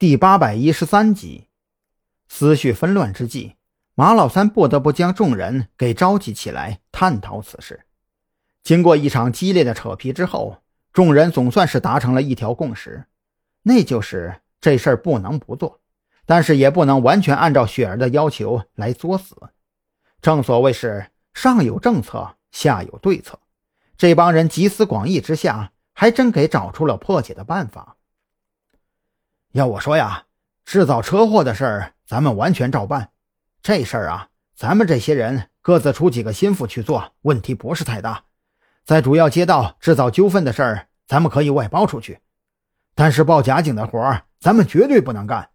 第八百一十三集，思绪纷乱之际，马老三不得不将众人给召集起来探讨此事。经过一场激烈的扯皮之后，众人总算是达成了一条共识，那就是这事儿不能不做，但是也不能完全按照雪儿的要求来作死。正所谓是上有政策，下有对策。这帮人集思广益之下，还真给找出了破解的办法。要我说呀，制造车祸的事儿咱们完全照办。这事儿啊，咱们这些人各自出几个心腹去做，问题不是太大。在主要街道制造纠纷的事儿，咱们可以外包出去，但是报假警的活儿，咱们绝对不能干。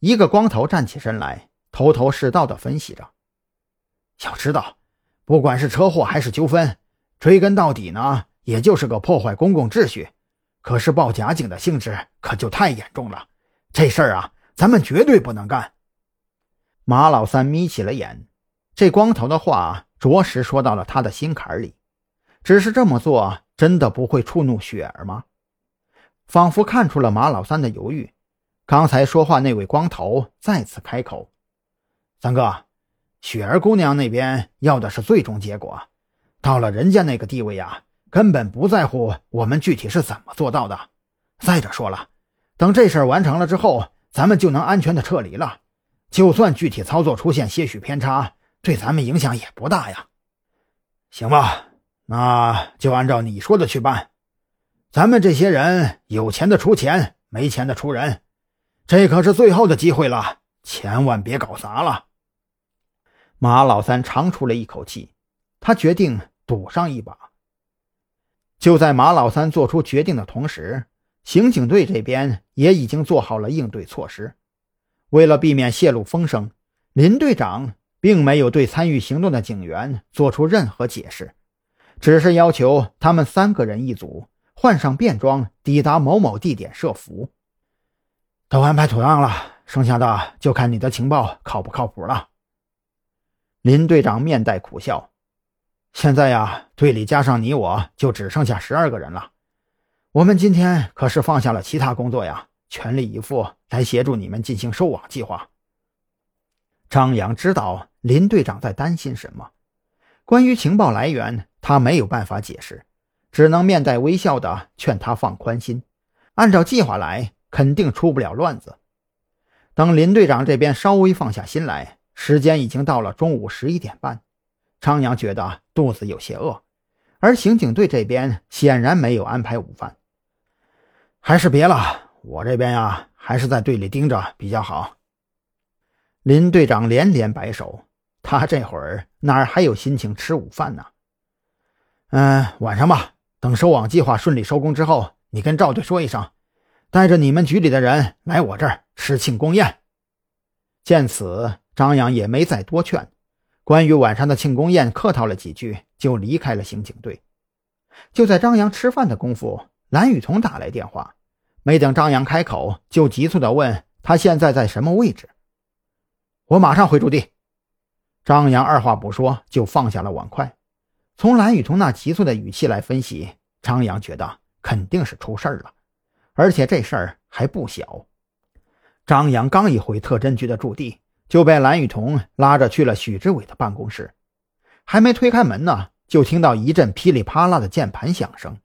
一个光头站起身来，头头是道的分析着。要知道，不管是车祸还是纠纷，追根到底呢，也就是个破坏公共秩序。可是报假警的性质可就太严重了，这事儿啊，咱们绝对不能干。马老三眯起了眼，这光头的话着实说到了他的心坎里。只是这么做真的不会触怒雪儿吗？仿佛看出了马老三的犹豫，刚才说话那位光头再次开口：“三哥，雪儿姑娘那边要的是最终结果，到了人家那个地位呀。”根本不在乎我们具体是怎么做到的。再者说了，等这事儿完成了之后，咱们就能安全的撤离了。就算具体操作出现些许偏差，对咱们影响也不大呀。行吧，那就按照你说的去办。咱们这些人有钱的出钱，没钱的出人。这可是最后的机会了，千万别搞砸了。马老三长出了一口气，他决定赌上一把。就在马老三做出决定的同时，刑警队这边也已经做好了应对措施。为了避免泄露风声，林队长并没有对参与行动的警员做出任何解释，只是要求他们三个人一组，换上便装，抵达某某地点设伏。都安排妥当了，剩下的就看你的情报靠不靠谱了。林队长面带苦笑。现在呀，队里加上你，我就只剩下十二个人了。我们今天可是放下了其他工作呀，全力以赴来协助你们进行收网计划。张扬知道林队长在担心什么，关于情报来源，他没有办法解释，只能面带微笑的劝他放宽心，按照计划来，肯定出不了乱子。等林队长这边稍微放下心来，时间已经到了中午十一点半。张扬觉得肚子有些饿，而刑警队这边显然没有安排午饭，还是别了。我这边呀，还是在队里盯着比较好。林队长连连摆手，他这会儿哪还有心情吃午饭呢？嗯，晚上吧，等收网计划顺利收工之后，你跟赵队说一声，带着你们局里的人来我这儿吃庆功宴。见此，张扬也没再多劝。关于晚上的庆功宴，客套了几句，就离开了刑警队。就在张扬吃饭的功夫，蓝雨桐打来电话，没等张扬开口，就急促地问他现在在什么位置。我马上回驻地。张扬二话不说就放下了碗筷。从蓝雨桐那急促的语气来分析，张扬觉得肯定是出事了，而且这事儿还不小。张扬刚一回特侦局的驻地。就被蓝雨桐拉着去了许志伟的办公室，还没推开门呢，就听到一阵噼里啪啦的键盘响声。